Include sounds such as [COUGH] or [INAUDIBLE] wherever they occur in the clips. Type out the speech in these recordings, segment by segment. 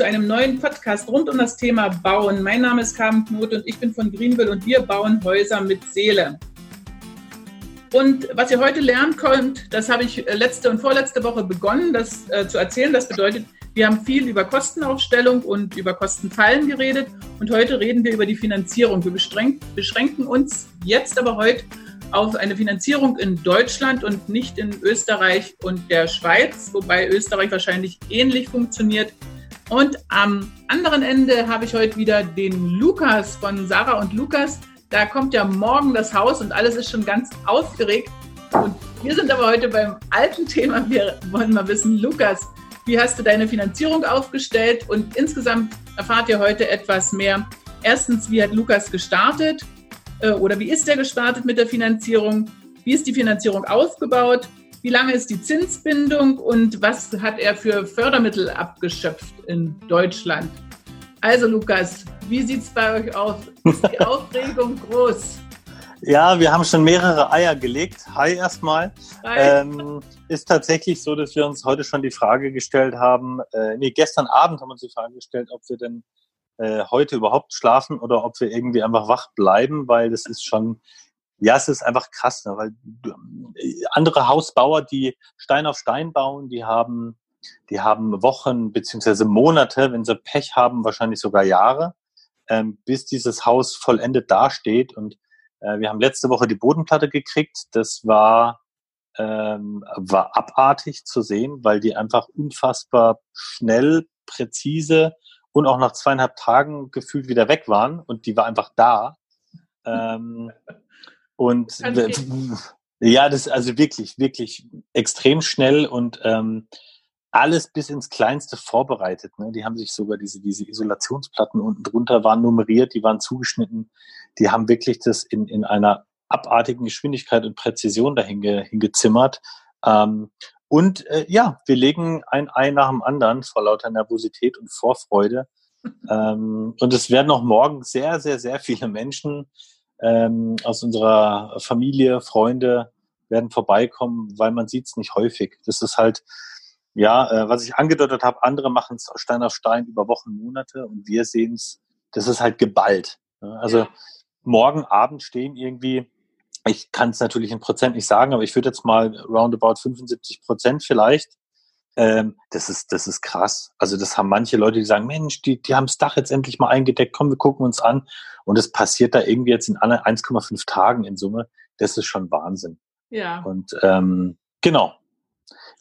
zu einem neuen Podcast rund um das Thema Bauen. Mein Name ist Carmen Knot und ich bin von Greenville und wir bauen Häuser mit Seele. Und was ihr heute lernen könnt, das habe ich letzte und vorletzte Woche begonnen, das äh, zu erzählen. Das bedeutet, wir haben viel über Kostenaufstellung und über Kostenfallen geredet und heute reden wir über die Finanzierung. Wir beschränken uns jetzt aber heute auf eine Finanzierung in Deutschland und nicht in Österreich und der Schweiz, wobei Österreich wahrscheinlich ähnlich funktioniert. Und am anderen Ende habe ich heute wieder den Lukas von Sarah und Lukas. Da kommt ja morgen das Haus und alles ist schon ganz aufgeregt. Und wir sind aber heute beim alten Thema. Wir wollen mal wissen, Lukas, wie hast du deine Finanzierung aufgestellt? Und insgesamt erfahrt ihr heute etwas mehr. Erstens, wie hat Lukas gestartet? Äh, oder wie ist er gestartet mit der Finanzierung? Wie ist die Finanzierung aufgebaut? Wie lange ist die Zinsbindung und was hat er für Fördermittel abgeschöpft in Deutschland? Also Lukas, wie sieht es bei euch aus? Ist die [LAUGHS] Aufregung groß? Ja, wir haben schon mehrere Eier gelegt. Hi erstmal. Hi. Ähm, ist tatsächlich so, dass wir uns heute schon die Frage gestellt haben, äh, nee, gestern Abend haben wir uns die Frage gestellt, ob wir denn äh, heute überhaupt schlafen oder ob wir irgendwie einfach wach bleiben, weil das ist schon, ja, es ist einfach krass, ne? weil äh, andere Hausbauer, die Stein auf Stein bauen, die haben, die haben Wochen beziehungsweise Monate, wenn sie Pech haben, wahrscheinlich sogar Jahre, ähm, bis dieses Haus vollendet dasteht. Und äh, wir haben letzte Woche die Bodenplatte gekriegt. Das war ähm, war abartig zu sehen, weil die einfach unfassbar schnell, präzise und auch nach zweieinhalb Tagen gefühlt wieder weg waren und die war einfach da. Ähm, und ja, das ist also wirklich, wirklich extrem schnell und ähm, alles bis ins Kleinste vorbereitet. Ne? Die haben sich sogar diese, diese Isolationsplatten unten drunter waren nummeriert, die waren zugeschnitten. Die haben wirklich das in, in einer abartigen Geschwindigkeit und Präzision dahin ge, hingezimmert. Ähm, und äh, ja, wir legen ein Ei nach dem anderen vor lauter Nervosität und Vorfreude. [LAUGHS] ähm, und es werden auch morgen sehr, sehr, sehr viele Menschen ähm, aus unserer Familie, Freunde werden vorbeikommen, weil man sieht es nicht häufig. Das ist halt, ja, äh, was ich angedeutet habe, andere machen es Stein auf Stein über Wochen, Monate und wir sehen es, das ist halt geballt. Ne? Also ja. morgen Abend stehen irgendwie ich kann es natürlich in Prozent nicht sagen, aber ich würde jetzt mal roundabout 75 Prozent vielleicht. Ähm, das ist, das ist krass. Also das haben manche Leute, die sagen, Mensch, die, die haben das Dach jetzt endlich mal eingedeckt, komm, wir gucken uns an. Und es passiert da irgendwie jetzt in 1,5 Tagen in Summe. Das ist schon Wahnsinn. Ja. Und ähm, genau.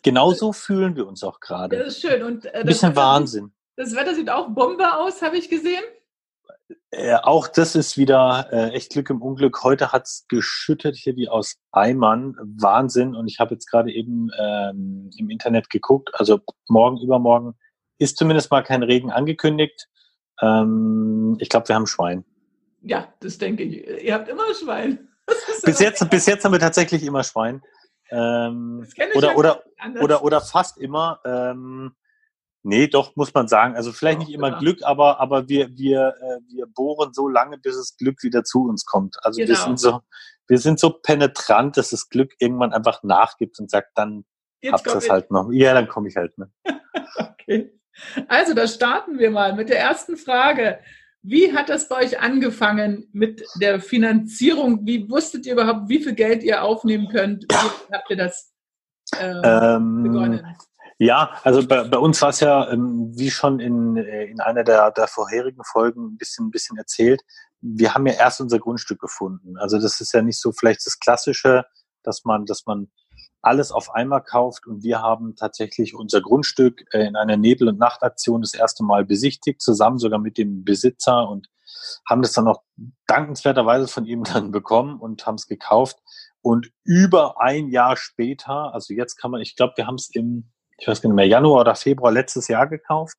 Genauso fühlen wir uns auch gerade. Das ist schön. Und äh, bisschen Wetter, Wahnsinn. Das Wetter sieht auch Bombe aus, habe ich gesehen. Äh, auch das ist wieder äh, echt Glück im Unglück. Heute hat's geschüttet hier wie aus Eimern. Wahnsinn. Und ich habe jetzt gerade eben ähm, im Internet geguckt. Also morgen, übermorgen ist zumindest mal kein Regen angekündigt. Ähm, ich glaube, wir haben Schwein. Ja, das denke ich. Ihr habt immer Schwein. [LAUGHS] Bis jetzt, bis jetzt haben wir tatsächlich immer Schwein. Ähm, oder, oder, oder, oder fast immer. Ähm, Nee, doch, muss man sagen. Also vielleicht nicht immer genau. Glück, aber, aber wir, wir, äh, wir bohren so lange, bis das Glück wieder zu uns kommt. Also genau. wir sind so, wir sind so penetrant, dass das Glück irgendwann einfach nachgibt und sagt, dann Jetzt habt es halt noch. Ja, dann komme ich halt. Ne? [LAUGHS] okay. Also, da starten wir mal mit der ersten Frage. Wie hat das bei euch angefangen mit der Finanzierung? Wie wusstet ihr überhaupt, wie viel Geld ihr aufnehmen könnt? Wie habt ihr das ähm, ähm, begonnen? Ja, also bei, bei uns war es ja, ähm, wie schon in, äh, in einer der, der vorherigen Folgen ein bisschen, ein bisschen erzählt, wir haben ja erst unser Grundstück gefunden. Also das ist ja nicht so vielleicht das Klassische, dass man, dass man alles auf einmal kauft und wir haben tatsächlich unser Grundstück äh, in einer Nebel- und Nachtaktion das erste Mal besichtigt, zusammen sogar mit dem Besitzer und haben das dann auch dankenswerterweise von ihm [LAUGHS] dann bekommen und haben es gekauft. Und über ein Jahr später, also jetzt kann man, ich glaube, wir haben es im ich weiß gar nicht mehr, Januar oder Februar letztes Jahr gekauft.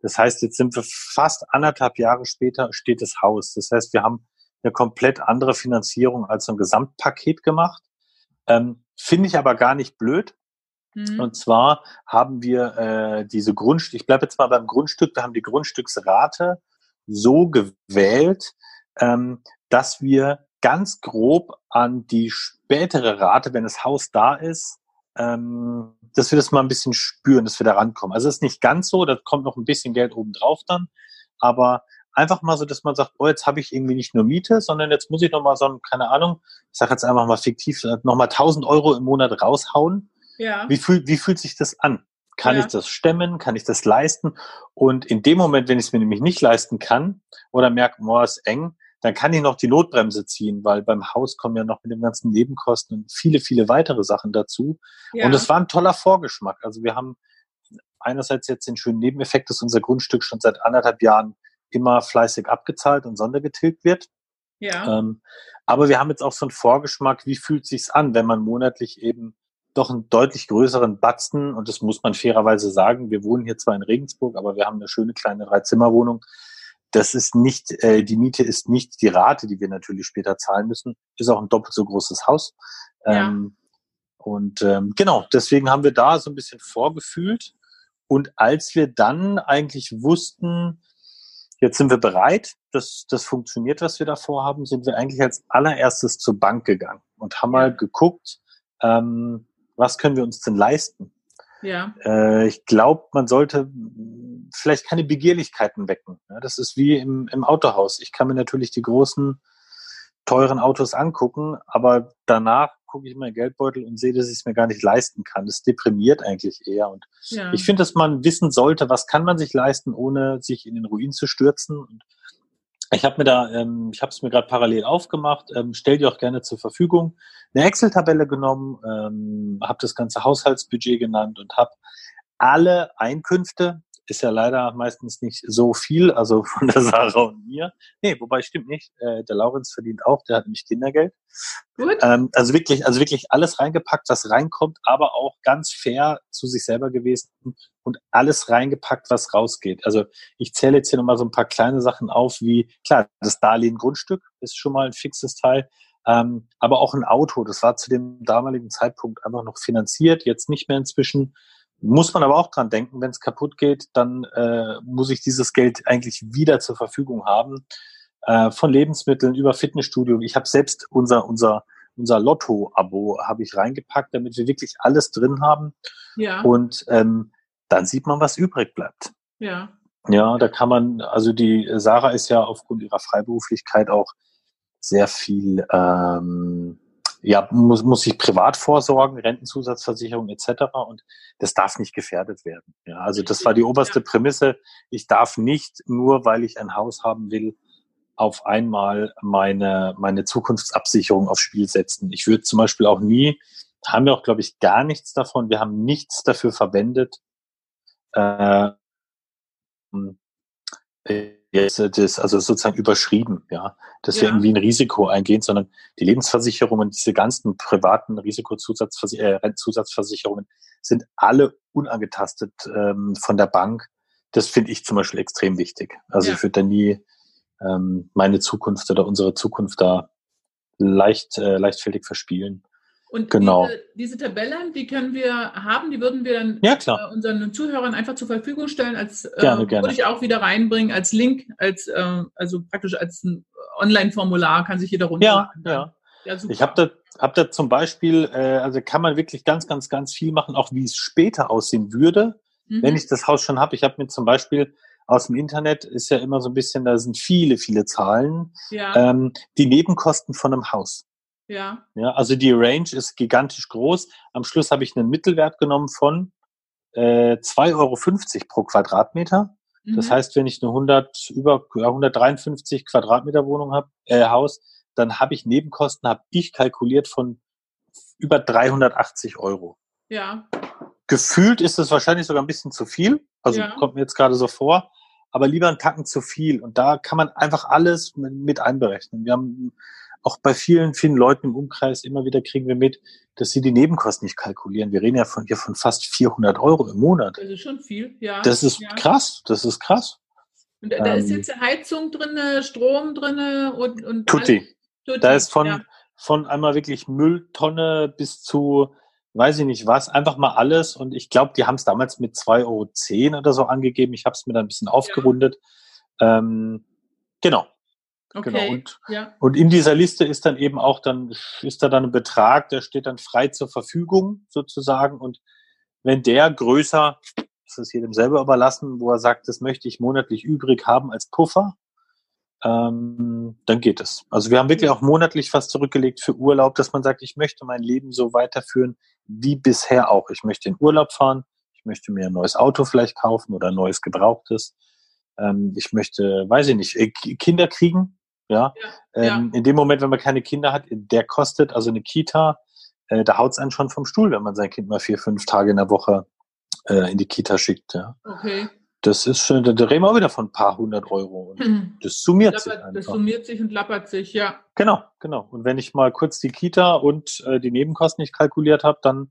Das heißt, jetzt sind wir fast anderthalb Jahre später steht das Haus. Das heißt, wir haben eine komplett andere Finanzierung als so ein Gesamtpaket gemacht. Ähm, Finde ich aber gar nicht blöd. Mhm. Und zwar haben wir äh, diese Grundstück, ich bleibe jetzt mal beim Grundstück, wir haben die Grundstücksrate so gewählt, ähm, dass wir ganz grob an die spätere Rate, wenn das Haus da ist, ähm, dass wir das mal ein bisschen spüren, dass wir da rankommen. Also es ist nicht ganz so, da kommt noch ein bisschen Geld oben drauf dann, aber einfach mal so, dass man sagt, oh, jetzt habe ich irgendwie nicht nur Miete, sondern jetzt muss ich noch mal so, keine Ahnung, ich sage jetzt einfach mal fiktiv, noch mal 1000 Euro im Monat raushauen. Ja. Wie, fühl, wie fühlt sich das an? Kann ja. ich das stemmen? Kann ich das leisten? Und in dem Moment, wenn ich es mir nämlich nicht leisten kann oder merke, boah, ist eng, dann kann ich noch die Notbremse ziehen, weil beim Haus kommen ja noch mit den ganzen Nebenkosten und viele, viele weitere Sachen dazu. Ja. Und es war ein toller Vorgeschmack. Also wir haben einerseits jetzt den schönen Nebeneffekt, dass unser Grundstück schon seit anderthalb Jahren immer fleißig abgezahlt und sondergetilgt wird. Ja. Ähm, aber wir haben jetzt auch so einen Vorgeschmack, wie fühlt sich's an, wenn man monatlich eben doch einen deutlich größeren Batzen, und das muss man fairerweise sagen, wir wohnen hier zwar in Regensburg, aber wir haben eine schöne kleine Dreizimmerwohnung, das ist nicht, äh, die Miete ist nicht die Rate, die wir natürlich später zahlen müssen, ist auch ein doppelt so großes Haus. Ja. Ähm, und ähm, genau, deswegen haben wir da so ein bisschen vorgefühlt. Und als wir dann eigentlich wussten, jetzt sind wir bereit, dass das funktioniert, was wir da vorhaben, sind wir eigentlich als allererstes zur Bank gegangen und haben mal geguckt, ähm, was können wir uns denn leisten? Ja. Äh, ich glaube, man sollte vielleicht keine Begierlichkeiten wecken. Ja, das ist wie im, im Autohaus. Ich kann mir natürlich die großen, teuren Autos angucken, aber danach gucke ich in meinen Geldbeutel und sehe, dass ich es mir gar nicht leisten kann. Das deprimiert eigentlich eher. Und ja. ich finde, dass man wissen sollte, was kann man sich leisten, ohne sich in den Ruin zu stürzen. Und ich habe mir da, ähm, ich habe es mir gerade parallel aufgemacht, ähm, stell dir auch gerne zur Verfügung, eine Excel-Tabelle genommen, ähm, habe das ganze Haushaltsbudget genannt und habe alle Einkünfte, ist ja leider meistens nicht so viel, also [LAUGHS] von der Sarah und mir. Nee, wobei stimmt nicht. Äh, der Laurenz verdient auch, der hat nämlich Kindergeld. Gut. Ähm, also wirklich, also wirklich alles reingepackt, was reinkommt, aber auch ganz fair zu sich selber gewesen und alles reingepackt, was rausgeht. Also ich zähle jetzt hier nochmal so ein paar kleine Sachen auf, wie klar, das Darlehen Grundstück ist schon mal ein fixes Teil. Ähm, aber auch ein Auto, das war zu dem damaligen Zeitpunkt einfach noch finanziert, jetzt nicht mehr inzwischen. Muss man aber auch dran denken, wenn es kaputt geht, dann äh, muss ich dieses Geld eigentlich wieder zur Verfügung haben. Äh, von Lebensmitteln über Fitnessstudio. Ich habe selbst unser, unser, unser Lotto-Abo habe ich reingepackt, damit wir wirklich alles drin haben. Ja. Und ähm, dann sieht man, was übrig bleibt. Ja. Ja, da kann man, also die Sarah ist ja aufgrund ihrer Freiberuflichkeit auch sehr viel ähm, ja, muss, muss sich privat vorsorgen, Rentenzusatzversicherung etc. Und das darf nicht gefährdet werden. Ja, also das war die oberste Prämisse. Ich darf nicht nur, weil ich ein Haus haben will, auf einmal meine, meine Zukunftsabsicherung aufs Spiel setzen. Ich würde zum Beispiel auch nie, haben wir auch, glaube ich, gar nichts davon. Wir haben nichts dafür verwendet, äh, jetzt das, also sozusagen überschrieben, ja, dass ja. wir irgendwie ein Risiko eingehen, sondern die Lebensversicherungen, diese ganzen privaten Risikozusatzversicherungen äh, sind alle unangetastet ähm, von der Bank. Das finde ich zum Beispiel extrem wichtig. Also ja. ich würde da nie ähm, meine Zukunft oder unsere Zukunft da leicht, äh, leichtfertig verspielen. Und genau. diese, diese Tabellen, die können wir haben, die würden wir dann ja, äh, unseren Zuhörern einfach zur Verfügung stellen, als äh, gerne, gerne. würde ich auch wieder reinbringen als Link, als äh, also praktisch als ein Online-Formular kann sich jeder runterladen. Ja, ja. ja. Ich habe da, hab da zum Beispiel, äh, also kann man wirklich ganz, ganz, ganz viel machen, auch wie es später aussehen würde, mhm. wenn ich das Haus schon habe. Ich habe mir zum Beispiel aus dem Internet ist ja immer so ein bisschen, da sind viele, viele Zahlen, ja. ähm, die Nebenkosten von einem Haus. Ja. Ja, also die Range ist gigantisch groß. Am Schluss habe ich einen Mittelwert genommen von äh, 2,50 Euro pro Quadratmeter. Mhm. Das heißt, wenn ich eine 100, über 153 Quadratmeter Wohnung habe, äh, Haus, dann habe ich Nebenkosten, habe ich kalkuliert von über 380 Euro. Ja. Gefühlt ist es wahrscheinlich sogar ein bisschen zu viel. Also ja. kommt mir jetzt gerade so vor. Aber lieber einen Tacken zu viel. Und da kann man einfach alles mit einberechnen. Wir haben auch bei vielen, vielen Leuten im Umkreis immer wieder kriegen wir mit, dass sie die Nebenkosten nicht kalkulieren. Wir reden ja von hier von fast 400 Euro im Monat. Das ist schon viel, ja. Das ist ja. krass, das ist krass. Und da ähm, ist jetzt Heizung drin, Strom drin und, und Tutti. Tutti. Da ist von, ja. von einmal wirklich Mülltonne bis zu, weiß ich nicht was, einfach mal alles. Und ich glaube, die haben es damals mit 2,10 Euro oder so angegeben. Ich habe es mir dann ein bisschen aufgerundet. Ja. Ähm, genau. Okay. Genau. Und, ja. und in dieser Liste ist dann eben auch dann, ist da dann ein Betrag, der steht dann frei zur Verfügung sozusagen. Und wenn der größer, das ist jedem selber überlassen, wo er sagt, das möchte ich monatlich übrig haben als Puffer, ähm, dann geht es. Also wir haben wirklich auch monatlich was zurückgelegt für Urlaub, dass man sagt, ich möchte mein Leben so weiterführen wie bisher auch. Ich möchte in Urlaub fahren, ich möchte mir ein neues Auto vielleicht kaufen oder ein neues Gebrauchtes. Ähm, ich möchte, weiß ich nicht, äh, Kinder kriegen. Ja, ja, ähm, in dem Moment, wenn man keine Kinder hat, der kostet also eine Kita, äh, da haut's einen schon vom Stuhl, wenn man sein Kind mal vier, fünf Tage in der Woche äh, in die Kita schickt. Ja. Okay. Das ist schon, da reden wir auch wieder von ein paar hundert Euro. Und mhm. Das summiert lappert, sich einfach. Das summiert sich und lappert sich, ja. Genau, genau. Und wenn ich mal kurz die Kita und äh, die Nebenkosten nicht kalkuliert habe, dann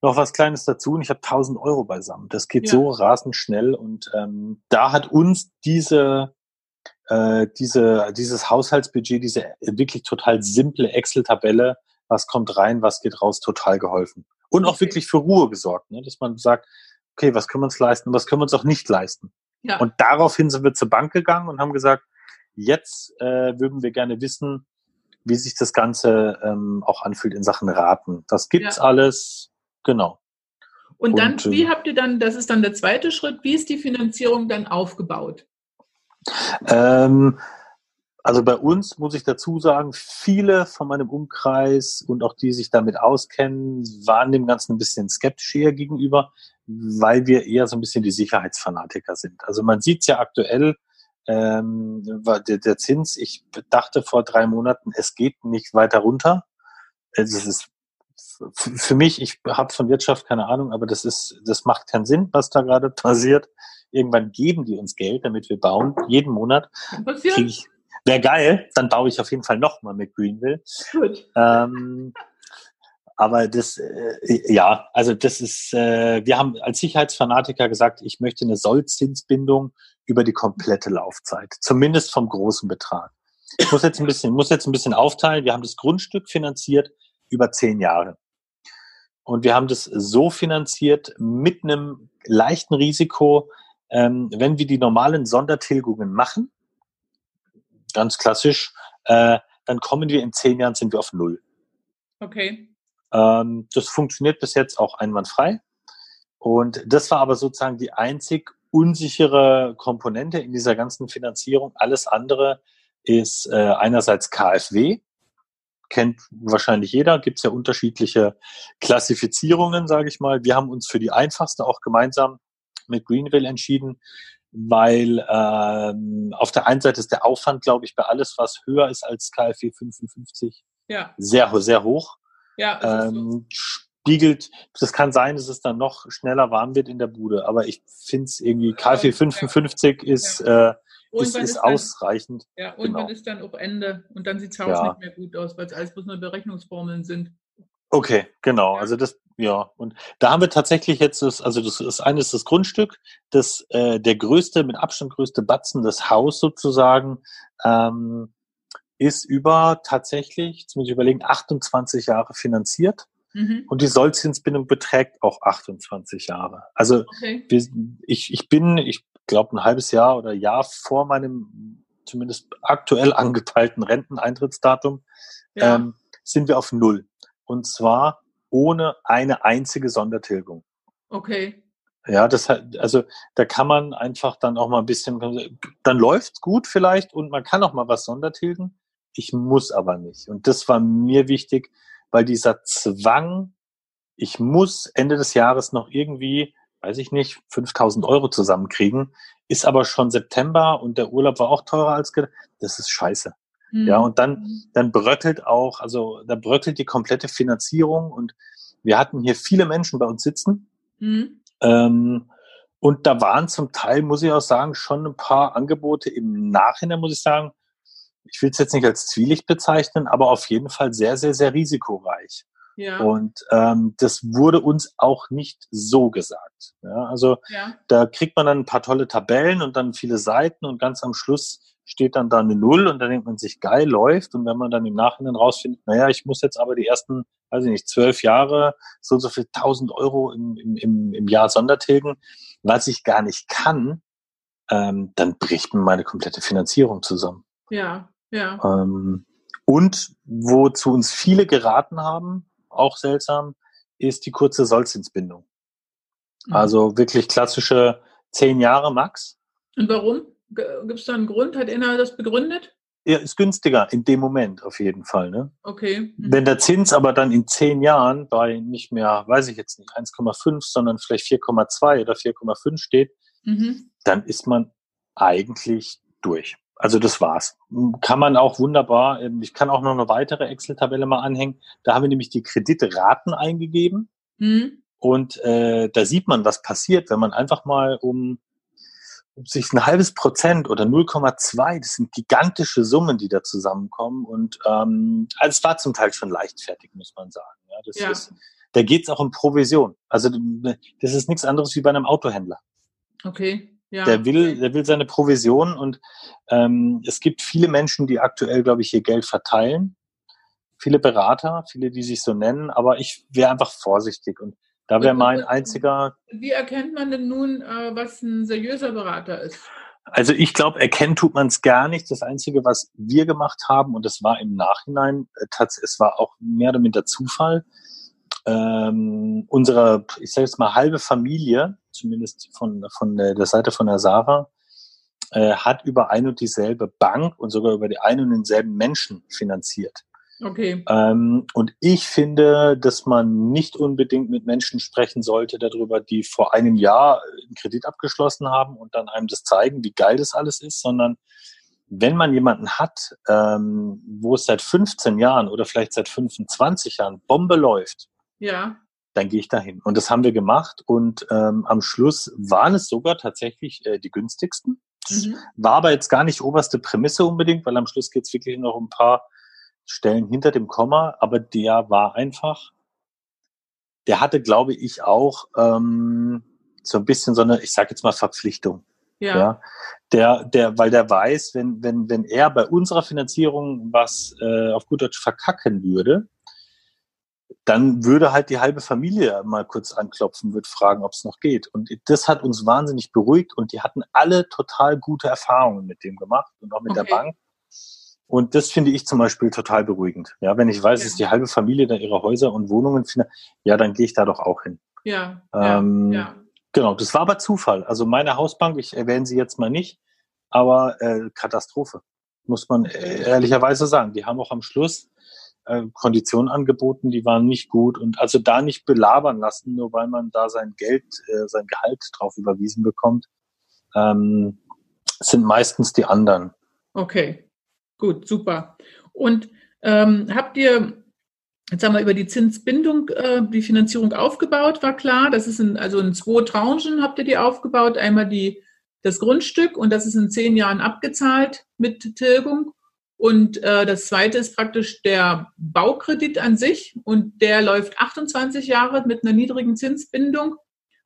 noch was Kleines dazu und ich habe 1000 Euro beisammen. Das geht ja. so rasend schnell und ähm, da hat uns diese äh, diese dieses Haushaltsbudget, diese wirklich total simple Excel-Tabelle, was kommt rein, was geht raus, total geholfen und auch wirklich für Ruhe gesorgt, ne? dass man sagt, okay, was können wir uns leisten was können wir uns auch nicht leisten. Ja. Und daraufhin sind wir zur Bank gegangen und haben gesagt, jetzt äh, würden wir gerne wissen, wie sich das Ganze ähm, auch anfühlt in Sachen Raten. Das gibt's ja. alles, genau. Und dann, und, wie ähm, habt ihr dann, das ist dann der zweite Schritt, wie ist die Finanzierung dann aufgebaut? Ähm, also bei uns muss ich dazu sagen, viele von meinem Umkreis und auch die sich damit auskennen, waren dem Ganzen ein bisschen skeptisch eher gegenüber, weil wir eher so ein bisschen die Sicherheitsfanatiker sind. Also man sieht es ja aktuell, ähm, der, der Zins, ich dachte vor drei Monaten, es geht nicht weiter runter. Es ist für mich, ich habe von Wirtschaft keine Ahnung, aber das ist, das macht keinen Sinn, was da gerade [LAUGHS] passiert. Irgendwann geben die uns Geld, damit wir bauen, jeden Monat. Wäre geil, dann baue ich auf jeden Fall nochmal mit Greenville. Gut. Ähm, aber das, äh, ja, also das ist, äh, wir haben als Sicherheitsfanatiker gesagt, ich möchte eine Sollzinsbindung über die komplette Laufzeit, zumindest vom großen Betrag. Ich muss jetzt ein bisschen, muss jetzt ein bisschen aufteilen. Wir haben das Grundstück finanziert über zehn Jahre. Und wir haben das so finanziert mit einem leichten Risiko, ähm, wenn wir die normalen Sondertilgungen machen, ganz klassisch, äh, dann kommen wir in zehn Jahren sind wir auf null. Okay. Ähm, das funktioniert bis jetzt auch einwandfrei. Und das war aber sozusagen die einzig unsichere Komponente in dieser ganzen Finanzierung. Alles andere ist äh, einerseits KfW, kennt wahrscheinlich jeder, gibt es ja unterschiedliche Klassifizierungen, sage ich mal. Wir haben uns für die einfachste auch gemeinsam mit Greenville entschieden, weil ähm, auf der einen Seite ist der Aufwand, glaube ich, bei alles, was höher ist als KfW 55, ja. sehr, sehr hoch. Ja, ähm. Spiegelt, das kann sein, dass es dann noch schneller warm wird in der Bude, aber ich finde es irgendwie, KfW 55 ja. ist, ja. äh, ist, ist dann, ausreichend. Ja, und genau. ist dann auch Ende und dann sieht es ja. nicht mehr gut aus, weil es alles bloß nur Berechnungsformeln sind. Okay, genau. Also das, ja. Und da haben wir tatsächlich jetzt das, also das ist eines das Grundstück, das äh, der größte, mit Abstand größte Batzen, das Haus sozusagen, ähm, ist über tatsächlich, jetzt muss ich überlegen, 28 Jahre finanziert. Mhm. Und die Sollzinsbindung beträgt auch 28 Jahre. Also okay. ich, ich bin, ich glaube, ein halbes Jahr oder Jahr vor meinem zumindest aktuell [LAUGHS] angepeilten Renteneintrittsdatum ja. ähm, sind wir auf Null. Und zwar ohne eine einzige Sondertilgung. Okay. Ja, das hat, also da kann man einfach dann auch mal ein bisschen, dann läuft's gut vielleicht und man kann auch mal was Sondertilgen. Ich muss aber nicht. Und das war mir wichtig, weil dieser Zwang, ich muss Ende des Jahres noch irgendwie, weiß ich nicht, 5000 Euro zusammenkriegen, ist aber schon September und der Urlaub war auch teurer als gedacht. Das ist scheiße. Mhm. Ja, und dann, dann bröckelt auch, also da bröckelt die komplette Finanzierung und wir hatten hier viele Menschen bei uns sitzen. Mhm. Ähm, und da waren zum Teil, muss ich auch sagen, schon ein paar Angebote im Nachhinein, muss ich sagen, ich will es jetzt nicht als Zwielicht bezeichnen, aber auf jeden Fall sehr, sehr, sehr risikoreich. Ja. Und ähm, das wurde uns auch nicht so gesagt. Ja, also ja. da kriegt man dann ein paar tolle Tabellen und dann viele Seiten und ganz am Schluss steht dann da eine Null und dann denkt man sich, geil, läuft. Und wenn man dann im Nachhinein rausfindet, naja, ich muss jetzt aber die ersten, weiß ich nicht, zwölf Jahre so und so viel tausend Euro im, im, im Jahr Sondertilgen, was ich gar nicht kann, ähm, dann bricht mir meine komplette Finanzierung zusammen. Ja, ja. Ähm, und wozu uns viele geraten haben, auch seltsam, ist die kurze Sollzinsbindung. Mhm. Also wirklich klassische zehn Jahre max. Und warum? Gibt es da einen Grund? Hat einer das begründet? Ja, ist günstiger in dem Moment auf jeden Fall. Ne? Okay. Mhm. Wenn der Zins aber dann in zehn Jahren bei nicht mehr, weiß ich jetzt nicht, 1,5, sondern vielleicht 4,2 oder 4,5 steht, mhm. dann ist man eigentlich durch. Also das war's. Kann man auch wunderbar, ähm, ich kann auch noch eine weitere Excel-Tabelle mal anhängen. Da haben wir nämlich die Kreditraten eingegeben. Mhm. Und äh, da sieht man, was passiert, wenn man einfach mal um ob sich ein halbes Prozent oder 0,2, das sind gigantische Summen, die da zusammenkommen. Und ähm, also es war zum Teil schon leichtfertig, muss man sagen. Ja, das ja. Ist, da geht es auch um Provision. Also das ist nichts anderes wie bei einem Autohändler. Okay. Ja. Der will, der will seine Provision und ähm, es gibt viele Menschen, die aktuell, glaube ich, ihr Geld verteilen. Viele Berater, viele, die sich so nennen, aber ich wäre einfach vorsichtig und da wäre mein einziger. Wie erkennt man denn nun, äh, was ein seriöser Berater ist? Also ich glaube, erkennen tut man es gar nicht. Das Einzige, was wir gemacht haben, und das war im Nachhinein, äh, es war auch mehr oder minder Zufall, ähm, unsere, ich sage jetzt mal, halbe Familie, zumindest von, von der Seite von der Sarah, äh, hat über ein und dieselbe Bank und sogar über die einen und denselben Menschen finanziert. Okay. Ähm, und ich finde, dass man nicht unbedingt mit Menschen sprechen sollte darüber, die vor einem Jahr einen Kredit abgeschlossen haben und dann einem das zeigen, wie geil das alles ist, sondern wenn man jemanden hat, ähm, wo es seit 15 Jahren oder vielleicht seit 25 Jahren Bombe läuft, ja. dann gehe ich dahin. Und das haben wir gemacht und ähm, am Schluss waren es sogar tatsächlich äh, die günstigsten. Mhm. War aber jetzt gar nicht oberste Prämisse unbedingt, weil am Schluss geht es wirklich noch um ein paar Stellen hinter dem Komma, aber der war einfach, der hatte, glaube ich, auch ähm, so ein bisschen so eine, ich sage jetzt mal Verpflichtung. Ja. ja. Der, der, weil der weiß, wenn, wenn, wenn er bei unserer Finanzierung was äh, auf gut Deutsch verkacken würde, dann würde halt die halbe Familie mal kurz anklopfen, würde fragen, ob es noch geht. Und das hat uns wahnsinnig beruhigt und die hatten alle total gute Erfahrungen mit dem gemacht und auch mit okay. der Bank. Und das finde ich zum Beispiel total beruhigend. Ja, wenn ich weiß, ja. dass die halbe Familie da ihre Häuser und Wohnungen findet, ja, dann gehe ich da doch auch hin. Ja, ähm, ja, Genau, das war aber Zufall. Also meine Hausbank, ich erwähne sie jetzt mal nicht, aber äh, Katastrophe, muss man ehrlicherweise sagen. Die haben auch am Schluss äh, Konditionen angeboten, die waren nicht gut und also da nicht belabern lassen, nur weil man da sein Geld, äh, sein Gehalt drauf überwiesen bekommt, ähm, sind meistens die anderen. Okay. Gut, super. Und ähm, habt ihr, jetzt haben wir über die Zinsbindung, äh, die Finanzierung aufgebaut, war klar. Das ist in, also in zwei Tranchen habt ihr die aufgebaut. Einmal die, das Grundstück und das ist in zehn Jahren abgezahlt mit Tilgung. Und äh, das zweite ist praktisch der Baukredit an sich und der läuft 28 Jahre mit einer niedrigen Zinsbindung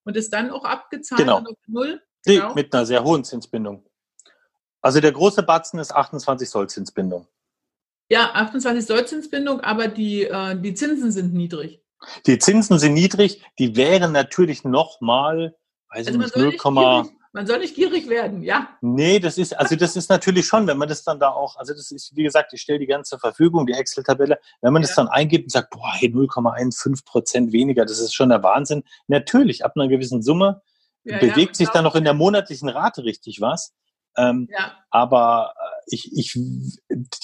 und ist dann auch abgezahlt genau. auf Null. Genau. Nee, mit einer sehr hohen Zinsbindung. Also der große Batzen ist 28 Sollzinsbindung. Ja, 28 Sollzinsbindung, aber die, äh, die Zinsen sind niedrig. Die Zinsen sind niedrig, die wären natürlich nochmal, weiß also ich nicht, 0, man soll nicht gierig werden, ja. Nee, das ist, also das ist natürlich schon, wenn man das dann da auch, also das ist, wie gesagt, ich stelle die ganze Verfügung, die Excel-Tabelle, wenn man ja. das dann eingibt und sagt, boah, hey, 0,15 Prozent weniger, das ist schon der Wahnsinn. Natürlich, ab einer gewissen Summe ja, bewegt ja, sich dann noch in der monatlichen Rate richtig was. Ähm, ja. Aber äh, ich, ich,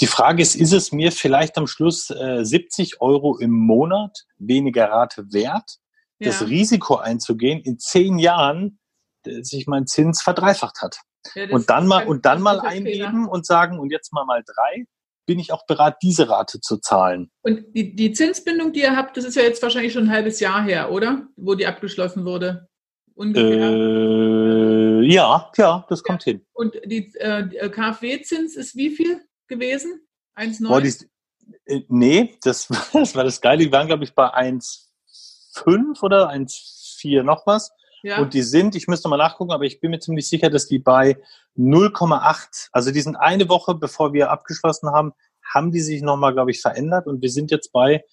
die Frage ist, ist es mir vielleicht am Schluss äh, 70 Euro im Monat weniger Rate wert, ja. das Risiko einzugehen, in zehn Jahren sich mein Zins verdreifacht hat? Ja, und dann mal, und dann mal eingeben und sagen, und jetzt mal mal drei, bin ich auch bereit, diese Rate zu zahlen. Und die, die Zinsbindung, die ihr habt, das ist ja jetzt wahrscheinlich schon ein halbes Jahr her, oder? Wo die abgeschlossen wurde. Ungefähr. Äh, ja, ja, das kommt hin. Und die äh, KfW-Zins ist wie viel gewesen? 1,9? Äh, nee, das, [LAUGHS] das war das Geile. Die waren, glaube ich, bei 1,5 oder 1,4 noch was. Ja. Und die sind, ich müsste mal nachgucken, aber ich bin mir ziemlich sicher, dass die bei 0,8, also die sind eine Woche, bevor wir abgeschlossen haben, haben die sich nochmal, glaube ich, verändert und wir sind jetzt bei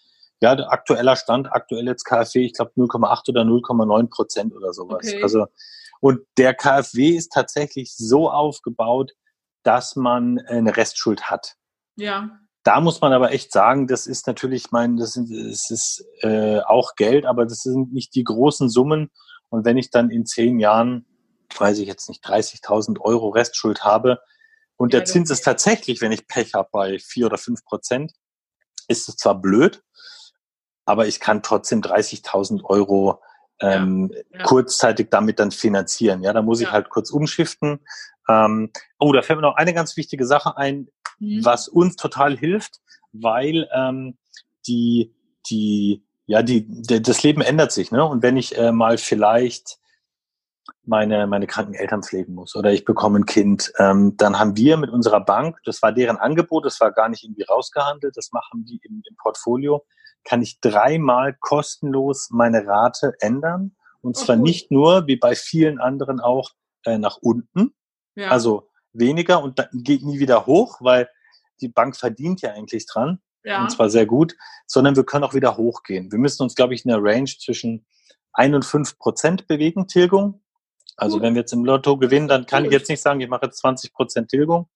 ja, der aktueller Stand, aktuell jetzt KfW, ich glaube 0,8 oder 0,9 Prozent oder sowas. Okay. Also und der KfW ist tatsächlich so aufgebaut, dass man eine Restschuld hat. Ja. Da muss man aber echt sagen, das ist natürlich, mein, das, sind, das ist äh, auch Geld, aber das sind nicht die großen Summen. Und wenn ich dann in zehn Jahren, weiß ich jetzt nicht, 30.000 Euro Restschuld habe und ja, der Zins ist tatsächlich, wenn ich Pech habe, bei vier oder fünf Prozent, ist es zwar blöd, aber ich kann trotzdem 30.000 Euro ähm, ja, ja. kurzzeitig damit dann finanzieren. Ja, da muss ich halt kurz umschiften. Ähm, oh, da fällt mir noch eine ganz wichtige Sache ein mhm. was uns total hilft, weil ähm, die, die, ja, die, die, das Leben ändert sich, ne? Und wenn ich äh, mal vielleicht meine, meine kranken Eltern pflegen muss oder ich bekomme ein Kind, ähm, dann haben wir mit unserer Bank, das war deren Angebot, das war gar nicht irgendwie rausgehandelt, das machen die im, im Portfolio, kann ich dreimal kostenlos meine Rate ändern. Und zwar oh, nicht nur, wie bei vielen anderen auch, äh, nach unten. Ja. Also weniger und dann geht nie wieder hoch, weil die Bank verdient ja eigentlich dran. Ja. Und zwar sehr gut, sondern wir können auch wieder hochgehen. Wir müssen uns, glaube ich, in der Range zwischen 1 und 5 Prozent bewegen, Tilgung. Also gut. wenn wir jetzt im Lotto gewinnen, dann kann ich jetzt nicht sagen, ich mache jetzt 20 Prozent Tilgung,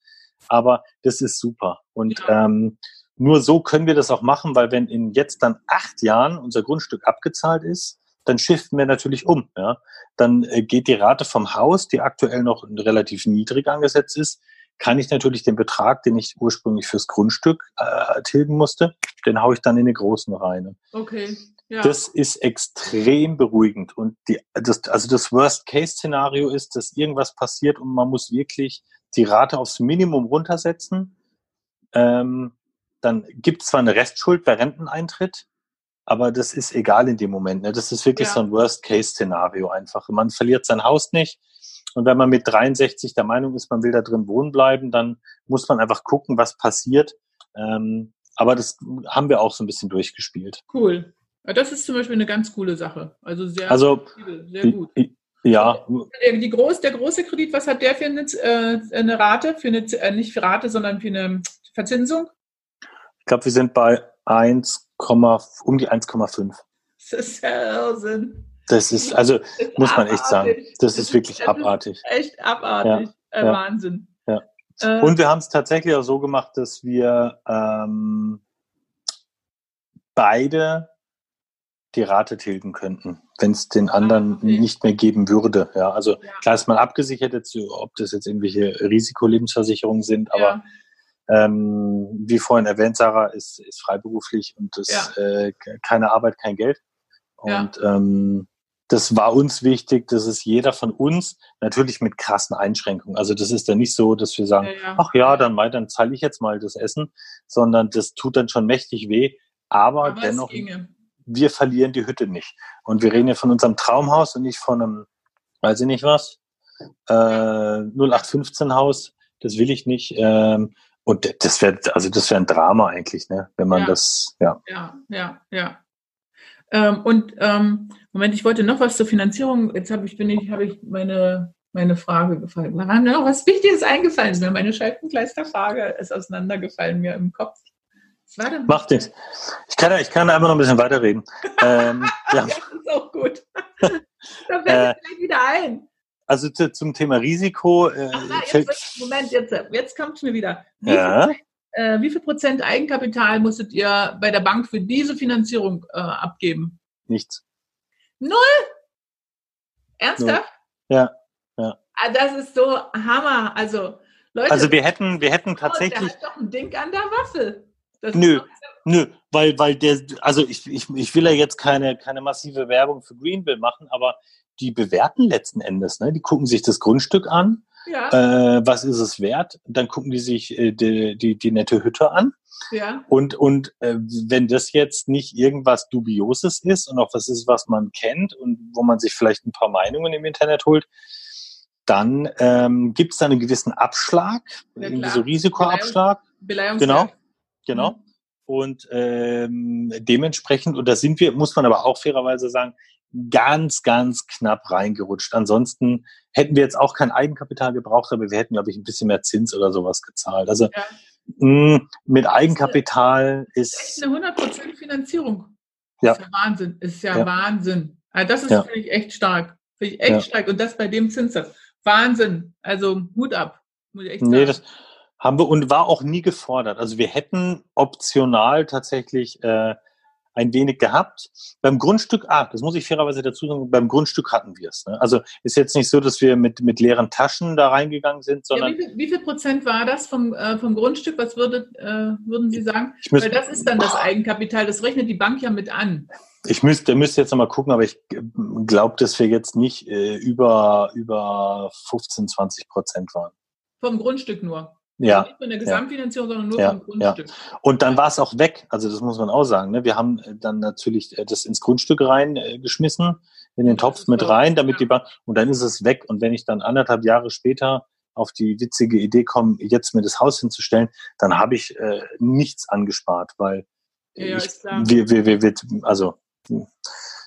aber das ist super. Und ja. ähm, nur so können wir das auch machen, weil wenn in jetzt dann acht Jahren unser Grundstück abgezahlt ist, dann shiften wir natürlich um. Ja? Dann äh, geht die Rate vom Haus, die aktuell noch relativ niedrig angesetzt ist, kann ich natürlich den Betrag, den ich ursprünglich fürs Grundstück äh, tilgen musste, den haue ich dann in den großen rein. Okay. Ja. Das ist extrem beruhigend. Und die, das, also das Worst-Case-Szenario ist, dass irgendwas passiert und man muss wirklich die Rate aufs Minimum runtersetzen. Ähm, dann gibt es zwar eine Restschuld bei Renteneintritt, aber das ist egal in dem Moment. Ne? Das ist wirklich ja. so ein Worst-Case-Szenario einfach. Man verliert sein Haus nicht. Und wenn man mit 63 der Meinung ist, man will da drin wohnen bleiben, dann muss man einfach gucken, was passiert. Ähm, aber das haben wir auch so ein bisschen durchgespielt. Cool. Das ist zum Beispiel eine ganz coole Sache. Also sehr, also, sehr gut. Ja. Die groß, der große Kredit, was hat der für eine, äh, eine Rate? Für eine, äh, nicht für Rate, sondern für eine Verzinsung? Ich glaube, wir sind bei 1, um die 1,5. Das ist ja Irrsinn. Das ist, also ist muss man echt sagen, das, das ist wirklich das abartig. Ist echt abartig. Ja, äh, ja, Wahnsinn. Ja. Äh, Und wir haben es tatsächlich auch so gemacht, dass wir ähm, beide die Rate tilgen könnten, wenn es den anderen ah, okay. nicht mehr geben würde. Ja, also ja. klar ist man abgesichert, jetzt, ob das jetzt irgendwelche Risikolebensversicherungen sind, aber ähm, wie vorhin erwähnt, Sarah ist, ist freiberuflich und ist äh, keine Arbeit, kein Geld. Und ähm, das war uns wichtig, dass es jeder von uns natürlich mit krassen Einschränkungen. Also das ist dann nicht so, dass wir sagen, ja, ja. ach ja, dann mal, dann zahle ich jetzt mal das Essen, sondern das tut dann schon mächtig weh. Aber, Aber dennoch, wir verlieren die Hütte nicht. Und wir reden ja von unserem Traumhaus und nicht von einem, weiß ich nicht was, äh, 0815 Haus. Das will ich nicht. Ähm, und das wäre, also das wäre ein Drama eigentlich, ne? Wenn man ja. das, ja. Ja, ja, ja. Ähm, und ähm, Moment, ich wollte noch was zur Finanzierung. Jetzt habe ich, bin ich, habe ich meine, meine Frage gefallen. Da war mir noch was Wichtiges eingefallen. Mir meine Schaltenkleisterfrage ist auseinandergefallen mir im Kopf. Was war denn? Macht nichts. Ich kann, ich kann einfach noch ein bisschen weiterreden. [LAUGHS] ähm, ja. Das ist auch gut. [LAUGHS] da fällt äh, gleich wieder ein. Also zu, zum Thema Risiko. Äh, Ach, jetzt, Moment, jetzt, jetzt kommt es mir wieder. Wie ja. viel, äh, wie viel Prozent Eigenkapital musstet ihr bei der Bank für diese Finanzierung äh, abgeben? Nichts. Null? Ernsthaft? Null. Ja, ja. Ah, das ist so Hammer. Also, Leute. Also wir hätten, wir hätten tatsächlich. Oh, der hat doch ein Ding an der Waffe. Das nö, nö, weil, weil der, also ich, ich, ich will ja jetzt keine, keine massive Werbung für Greenville machen, aber die bewerten letzten Endes, ne? Die gucken sich das Grundstück an. Ja. Äh, was ist es wert? Dann gucken die sich äh, die, die, die nette Hütte an. Ja. Und, und äh, wenn das jetzt nicht irgendwas Dubioses ist und auch was ist, was man kennt und wo man sich vielleicht ein paar Meinungen im Internet holt, dann ähm, gibt es da einen gewissen Abschlag, ja, irgendwie so Risikoabschlag. Beleihungs genau, genau. Mhm. Und ähm, dementsprechend, und da sind wir, muss man aber auch fairerweise sagen, ganz, ganz knapp reingerutscht. Ansonsten hätten wir jetzt auch kein Eigenkapital gebraucht, aber wir hätten, glaube ich, ein bisschen mehr Zins oder sowas gezahlt. Also ja. mh, mit Eigenkapital ist. Echt eine 100% Finanzierung. Ja. Ist ja Wahnsinn. Ist ja, ja. Wahnsinn. Also das ist, ja. finde ich, echt stark. Finde ich echt stark. Und das bei dem Zinssatz. Wahnsinn. Also Hut ab. Muss ich echt sagen. Nee, das haben wir und war auch nie gefordert. Also wir hätten optional tatsächlich äh, ein wenig gehabt. Beim Grundstück, ah, das muss ich fairerweise dazu sagen, beim Grundstück hatten wir es. Ne? Also ist jetzt nicht so, dass wir mit, mit leeren Taschen da reingegangen sind, sondern. Ja, wie, viel, wie, viel, Prozent war das vom, äh, vom Grundstück? Was würde, äh, würden Sie sagen? Müsste, Weil das ist dann das Eigenkapital, das rechnet die Bank ja mit an. Ich müsste, müsste jetzt nochmal gucken, aber ich glaube, dass wir jetzt nicht äh, über, über 15, 20 Prozent waren. Vom Grundstück nur. Ja. Also nicht von der Gesamtfinanzierung, ja. sondern nur ja. vom Grundstück. Ja. Und dann war es auch weg. Also das muss man auch sagen. Ne? Wir haben äh, dann natürlich äh, das ins Grundstück reingeschmissen, äh, in den Topf mit rein, damit die Bank, und dann ist es weg. Und wenn ich dann anderthalb Jahre später auf die witzige Idee komme, jetzt mir das Haus hinzustellen, dann habe ich äh, nichts angespart, weil ja, ich, wir, wir, wir, wir, also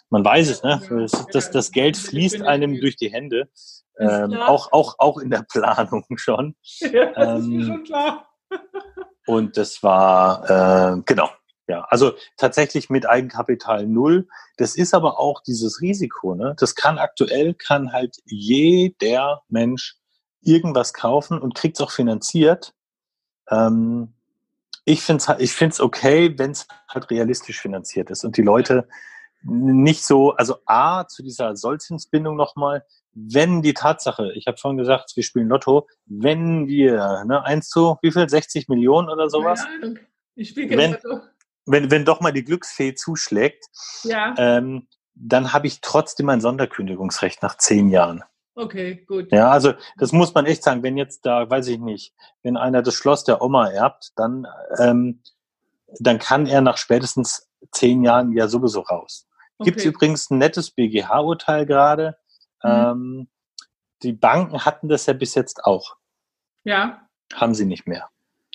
man weiß es, ne? Das, das, das Geld fließt einem durch die Hände. Ähm, auch, auch, auch in der [LAUGHS] Planung schon. Ja, das ähm, ist mir ähm, schon klar. und das war, äh, genau, ja, also tatsächlich mit Eigenkapital null. Das ist aber auch dieses Risiko, ne? Das kann aktuell, kann halt jeder Mensch irgendwas kaufen und kriegt es auch finanziert. Ähm, ich finde es ich find's okay, wenn es halt realistisch finanziert ist und die Leute nicht so, also A, zu dieser Sollzinsbindung nochmal, wenn die Tatsache, ich habe vorhin gesagt, wir spielen Lotto, wenn wir, ne, eins zu, wie viel, 60 Millionen oder sowas? Ja, ich spiele wenn, Lotto. Wenn, wenn doch mal die Glücksfee zuschlägt, ja. ähm, dann habe ich trotzdem ein Sonderkündigungsrecht nach zehn Jahren. Okay, gut. Ja, also das muss man echt sagen, wenn jetzt da, weiß ich nicht, wenn einer das Schloss der Oma erbt, dann, ähm, dann kann er nach spätestens zehn Jahren ja sowieso raus. Okay. Gibt es übrigens ein nettes BGH-Urteil gerade, Mhm. Ähm, die Banken hatten das ja bis jetzt auch. Ja. Haben sie nicht mehr.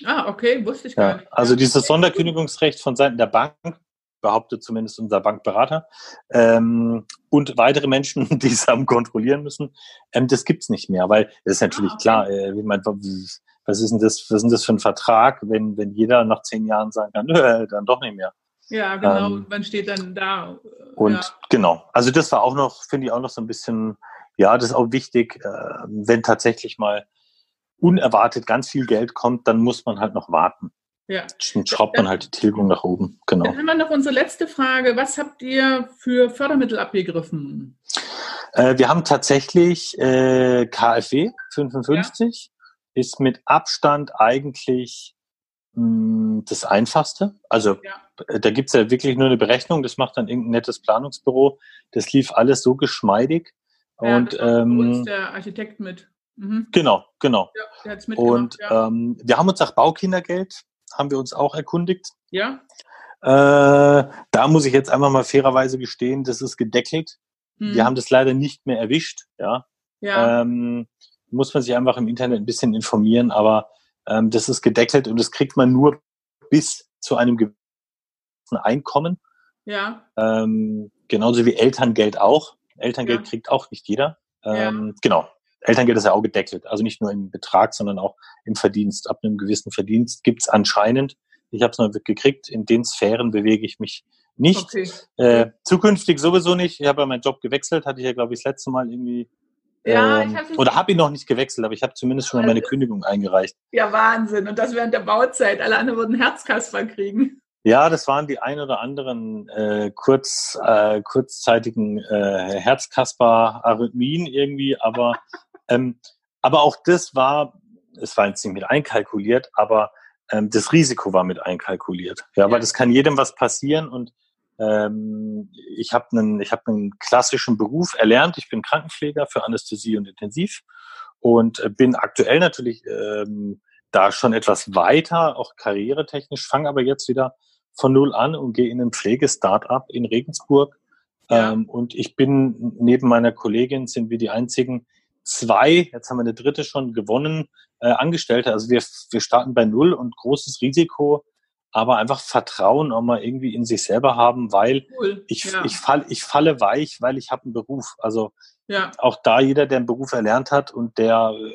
Ah, okay, wusste ich gar ja, nicht. Also dieses Sonderkündigungsrecht von Seiten der Bank, behauptet zumindest unser Bankberater, ähm, und weitere Menschen, [LAUGHS] die es haben kontrollieren müssen, ähm, das gibt's nicht mehr, weil es ist natürlich ah, okay. klar, äh, wie man, was ist denn das, was ist denn das für ein Vertrag, wenn, wenn jeder nach zehn Jahren sagen kann, [LAUGHS] nö, dann doch nicht mehr. Ja, genau. Ähm, man steht dann da. Und ja. genau. Also das war auch noch, finde ich auch noch so ein bisschen, ja, das ist auch wichtig, äh, wenn tatsächlich mal unerwartet ganz viel Geld kommt, dann muss man halt noch warten. Ja. Dann schraubt man halt die Tilgung nach oben. Genau. Dann haben wir noch unsere letzte Frage. Was habt ihr für Fördermittel abgegriffen? Äh, wir haben tatsächlich äh, KfW 55. Ja. Ist mit Abstand eigentlich das Einfachste. Also ja. Äh, da gibt's ja wirklich nur eine Berechnung, das macht dann irgendein nettes Planungsbüro. Das lief alles so geschmeidig. Ja, und ähm, der Architekt mit. Mhm. Genau, genau. Ja, und ja. ähm, wir haben uns nach Baukindergeld, haben wir uns auch erkundigt. Ja. Äh, da muss ich jetzt einfach mal fairerweise gestehen, das ist gedeckelt. Mhm. Wir haben das leider nicht mehr erwischt. Ja. ja. Ähm, muss man sich einfach im Internet ein bisschen informieren, aber ähm, das ist gedeckelt und das kriegt man nur bis zu einem gewissen Einkommen. Ja. Ähm, genauso wie Elterngeld auch. Elterngeld ja. kriegt auch nicht jeder. Ähm, ja. Genau. Elterngeld ist ja auch gedeckelt. Also nicht nur im Betrag, sondern auch im Verdienst. Ab einem gewissen Verdienst gibt's anscheinend, ich habe es noch gekriegt, in den Sphären bewege ich mich nicht. Okay. Äh, zukünftig sowieso nicht. Ich habe ja meinen Job gewechselt, hatte ich ja, glaube ich, das letzte Mal irgendwie ja, ähm, hab oder habe ihn noch nicht gewechselt, aber ich habe zumindest schon mal meine Kündigung eingereicht. Ja, Wahnsinn. Und das während der Bauzeit. Alle anderen würden Herzkasper kriegen. Ja, das waren die ein oder anderen äh, kurz, äh, kurzzeitigen äh, Herzkasper-Arrhythmien irgendwie, aber, [LAUGHS] ähm, aber auch das war, es war jetzt nicht mit einkalkuliert, aber ähm, das Risiko war mit einkalkuliert. Ja, ja. weil das kann jedem was passieren und ähm, ich habe einen, ich habe einen klassischen Beruf erlernt. Ich bin Krankenpfleger für Anästhesie und Intensiv und äh, bin aktuell natürlich ähm, da schon etwas weiter, auch karrieretechnisch, fange aber jetzt wieder von null an und gehe in ein Pflegestartup in Regensburg. Ja. Ähm, und ich bin neben meiner Kollegin sind wir die einzigen zwei, jetzt haben wir eine dritte schon gewonnen, äh, Angestellte. Also wir, wir starten bei null und großes Risiko, aber einfach Vertrauen auch mal irgendwie in sich selber haben, weil cool. ich, ja. ich, fall, ich falle weich, weil ich habe einen Beruf. Also ja. auch da jeder, der einen Beruf erlernt hat und der äh,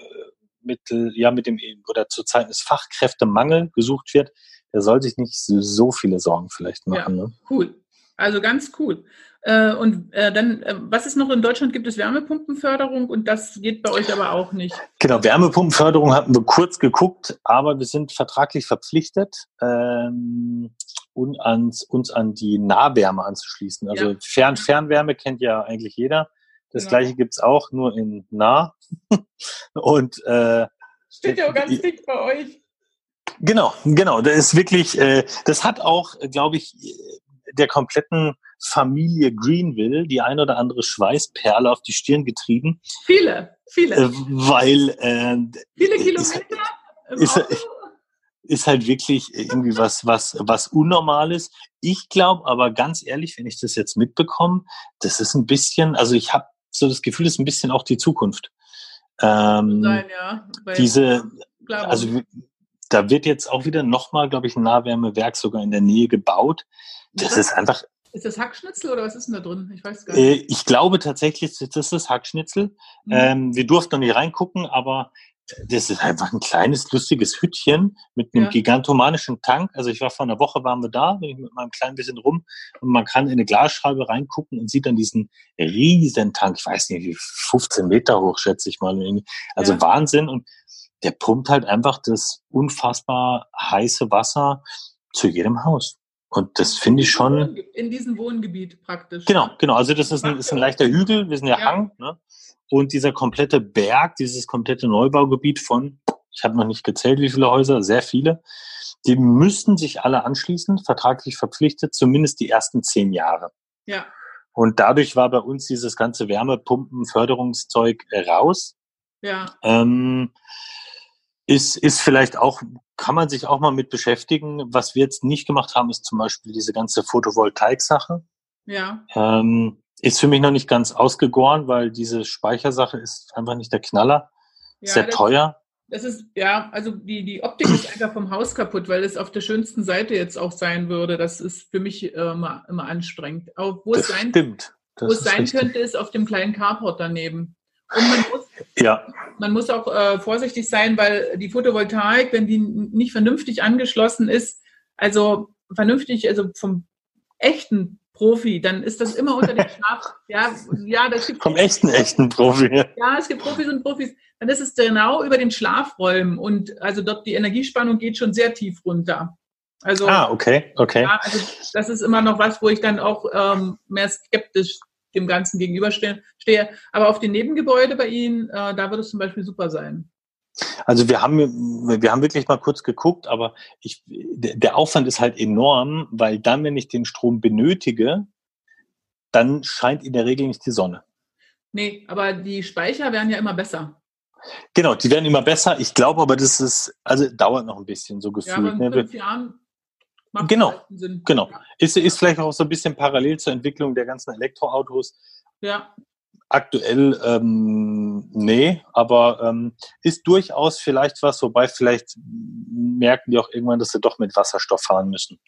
mit, ja, mit dem oder zur Zeit des Fachkräftemangel gesucht wird, der soll sich nicht so viele Sorgen vielleicht machen. Ja, ne? Cool. Also ganz cool. Äh, und äh, dann, äh, was ist noch in Deutschland? Gibt es Wärmepumpenförderung und das geht bei euch aber auch nicht. Genau, Wärmepumpenförderung hatten wir kurz geguckt, aber wir sind vertraglich verpflichtet, ähm, und ans, uns an die Nahwärme anzuschließen. Also ja. Fern, Fernwärme kennt ja eigentlich jeder. Das genau. gleiche gibt's auch, nur in nah. [LAUGHS] und äh, steht ja auch ganz dick bei euch. Genau, genau. Das ist wirklich, äh, das hat auch, glaube ich, der kompletten Familie Greenville die ein oder andere Schweißperle auf die Stirn getrieben. Viele, viele. Äh, weil äh, viele Kilometer. Ist, ist, ist halt wirklich irgendwie was, was, was Unnormales. Ich glaube aber ganz ehrlich, wenn ich das jetzt mitbekomme, das ist ein bisschen, also ich habe so das Gefühl, das ist ein bisschen auch die Zukunft. Ähm, Sein, ja. diese, also da wird jetzt auch wieder nochmal, glaube ich, ein Nahwärmewerk sogar in der Nähe gebaut. Das ist, ist einfach. Ist das Hackschnitzel oder was ist denn da drin? Ich weiß gar nicht. Äh, ich glaube tatsächlich, das ist Hackschnitzel. Mhm. Ähm, wir durften noch nicht reingucken, aber das ist einfach ein kleines, lustiges Hütchen mit einem ja. gigantomanischen Tank. Also ich war vor einer Woche, waren wir da, bin ich mit meinem kleinen bisschen rum und man kann in eine Glasscheibe reingucken und sieht dann diesen riesen Tank, ich weiß nicht, wie 15 Meter hoch, schätze ich mal. Also ja. Wahnsinn und der pumpt halt einfach das unfassbar heiße Wasser zu jedem Haus. Und das finde ich schon. In diesem Wohngebiet praktisch. Genau, genau. Also das ist ein, ist ein leichter Hügel, wir sind ja, ja. Hang, ne? Und dieser komplette Berg, dieses komplette Neubaugebiet von, ich habe noch nicht gezählt, wie viele Häuser, sehr viele, die müssten sich alle anschließen, vertraglich verpflichtet, zumindest die ersten zehn Jahre. Ja. Und dadurch war bei uns dieses ganze Wärmepumpen-Förderungszeug raus. Ja. Ähm, ist, ist vielleicht auch, kann man sich auch mal mit beschäftigen. Was wir jetzt nicht gemacht haben, ist zum Beispiel diese ganze Photovoltaik-Sache. Ja. Ähm, ist für mich noch nicht ganz ausgegoren, weil diese Speichersache ist einfach nicht der Knaller. Ja, Sehr das, teuer. Das ist, ja, also die, die Optik ist einfach vom Haus kaputt, weil es auf der schönsten Seite jetzt auch sein würde. Das ist für mich äh, immer, immer anstrengend. Auch wo das es sein, stimmt. Das wo es sein richtig. könnte, ist auf dem kleinen Carport daneben. Und man muss, ja. man muss auch äh, vorsichtig sein, weil die Photovoltaik, wenn die nicht vernünftig angeschlossen ist, also vernünftig, also vom echten Profi, dann ist das immer unter dem Schlaf. [LAUGHS] Ja, ja, das gibt vom echten echten Profi. Ja, es gibt Profis und Profis. Dann ist es genau über den Schlafräumen und also dort die Energiespannung geht schon sehr tief runter. Also ah, okay, okay. Ja, also das ist immer noch was, wo ich dann auch ähm, mehr skeptisch dem Ganzen gegenüberstehe. Aber auf den Nebengebäude bei Ihnen, äh, da wird es zum Beispiel super sein. Also wir haben, wir haben wirklich mal kurz geguckt, aber ich, der Aufwand ist halt enorm, weil dann, wenn ich den Strom benötige, dann scheint in der Regel nicht die Sonne. Nee, aber die Speicher werden ja immer besser. Genau, die werden immer besser. Ich glaube aber, das ist, also dauert noch ein bisschen so gefühlt. Ja, in ne? fünf Jahren macht genau, Sinn. Genau. Ist, ist vielleicht auch so ein bisschen parallel zur Entwicklung der ganzen Elektroautos. Ja. Aktuell ähm, nee, aber ähm, ist durchaus vielleicht was, wobei vielleicht merken die auch irgendwann, dass sie doch mit Wasserstoff fahren müssen.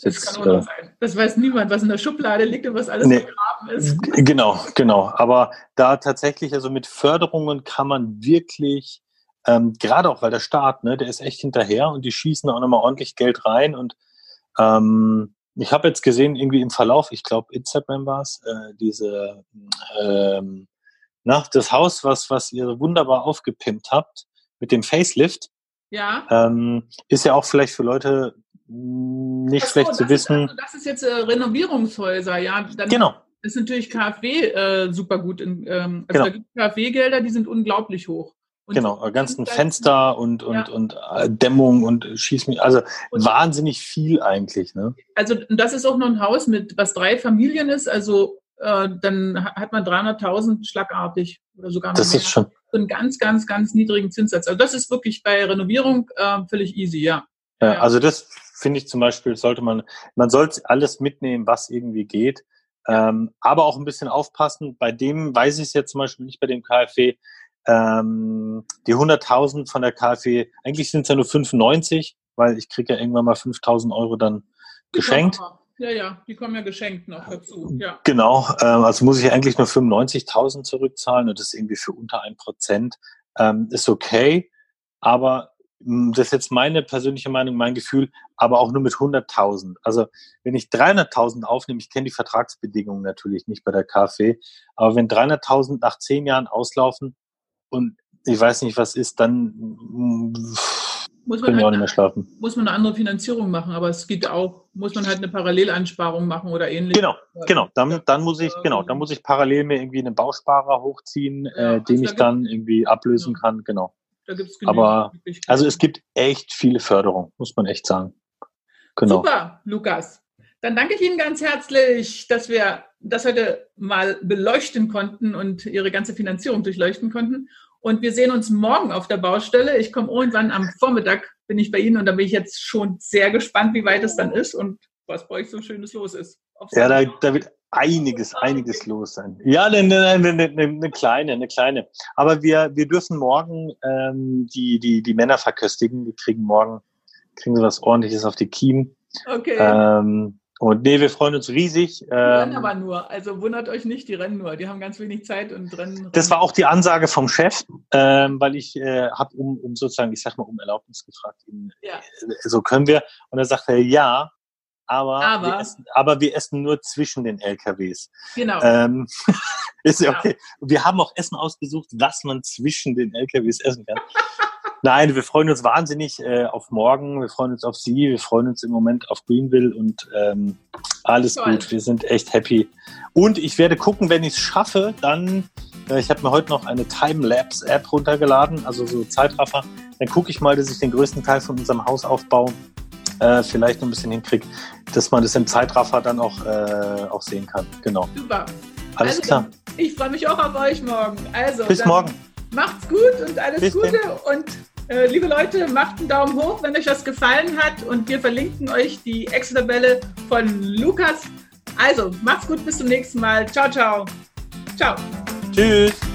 Das, das kann auch äh, sein. Das weiß niemand, was in der Schublade liegt und was alles nee, vergraben ist. Genau, genau. Aber da tatsächlich, also mit Förderungen kann man wirklich, ähm, gerade auch weil der Staat, ne, der ist echt hinterher und die schießen auch nochmal ordentlich Geld rein und ähm, ich habe jetzt gesehen, irgendwie im Verlauf, ich glaube Instagram war es, äh, diese, ähm, na, das Haus, was, was ihr wunderbar aufgepimpt habt mit dem Facelift. Ja. Ähm, ist ja auch vielleicht für Leute nicht so, schlecht zu wissen. Ist, also das ist jetzt äh, Renovierungshäuser, ja. Dann genau. Ist natürlich KfW äh, super gut. In, ähm, also genau. da gibt KfW-Gelder, die sind unglaublich hoch. Und genau, ganzen Fenster und, und, ja. und äh, Dämmung und schieß mich, also und wahnsinnig viel eigentlich. Ne? Also das ist auch noch ein Haus mit, was drei Familien ist, also äh, dann hat man 300.000 schlagartig oder sogar noch Das mehr. ist schon. So einen ganz, ganz, ganz niedrigen Zinssatz. Also das ist wirklich bei Renovierung äh, völlig easy, ja. ja. Ja, also das finde ich zum Beispiel, sollte man, man sollte alles mitnehmen, was irgendwie geht. Ähm, aber auch ein bisschen aufpassen. Bei dem weiß ich es jetzt zum Beispiel nicht bei dem KfW, ähm, die 100.000 von der KfW, eigentlich sind es ja nur 95, weil ich kriege ja irgendwann mal 5.000 Euro dann geschenkt. Ja, ja, die kommen ja geschenkt noch dazu. Ja. Genau, ähm, also muss ich eigentlich nur 95.000 zurückzahlen und das ist irgendwie für unter ein Prozent. Ähm, ist okay, aber das ist jetzt meine persönliche Meinung, mein Gefühl, aber auch nur mit 100.000. Also wenn ich 300.000 aufnehme, ich kenne die Vertragsbedingungen natürlich nicht bei der KfW, aber wenn 300.000 nach zehn Jahren auslaufen und ich weiß nicht, was ist, dann muss man, halt muss man eine andere Finanzierung machen, aber es geht auch, muss man halt eine Parallelansparung machen oder ähnliches. Genau, genau. Dann, dann muss ich, genau, dann muss ich parallel mir irgendwie einen Bausparer hochziehen, ja, äh, den also ich dann irgendwie ablösen ja. kann, genau. Da gibt's aber also es gibt echt viele Förderung, muss man echt sagen. Genau. Super, Lukas. Dann danke ich Ihnen ganz herzlich, dass wir das heute mal beleuchten konnten und Ihre ganze Finanzierung durchleuchten konnten. Und wir sehen uns morgen auf der Baustelle. Ich komme irgendwann am Vormittag, bin ich bei Ihnen und da bin ich jetzt schon sehr gespannt, wie weit es dann ist und was bei euch so Schönes los ist. Ja, da, da, wird einiges, einiges los sein. Ja, eine, eine, eine, eine kleine, eine kleine. Aber wir, wir dürfen morgen ähm, die, die, die Männer verköstigen. Die kriegen morgen, kriegen sie was ordentliches auf die Kiem. Okay. Ähm, und nee, wir freuen uns riesig. Die rennen ähm, aber nur. Also wundert euch nicht, die rennen nur. Die haben ganz wenig Zeit und rennen. Das war auch die Ansage vom Chef, ähm, weil ich äh, habe um, um sozusagen, ich sag mal, um Erlaubnis gefragt. Ja. Äh, so können wir. Und er sagte, ja, aber, aber. Wir, essen, aber wir essen nur zwischen den LKWs. Genau. Ähm, [LAUGHS] ist ja genau. okay. Wir haben auch Essen ausgesucht, was man zwischen den LKWs essen kann. Nein, wir freuen uns wahnsinnig äh, auf morgen. Wir freuen uns auf Sie. Wir freuen uns im Moment auf Greenville und ähm, alles Toll. gut. Wir sind echt happy. Und ich werde gucken, wenn ich es schaffe, dann, äh, ich habe mir heute noch eine Timelapse-App runtergeladen, also so Zeitraffer. Dann gucke ich mal, dass ich den größten Teil von unserem Hausaufbau äh, vielleicht noch ein bisschen hinkriege, dass man das im Zeitraffer dann auch, äh, auch sehen kann. Genau. Super. Alles also, klar. Ich freue mich auch auf euch morgen. Also, bis morgen. Macht's gut und alles bis Gute denn. und liebe Leute, macht einen Daumen hoch, wenn euch das gefallen hat und wir verlinken euch die Excel-Tabelle von Lukas. Also, macht's gut, bis zum nächsten Mal. Ciao, ciao. Ciao. Tschüss.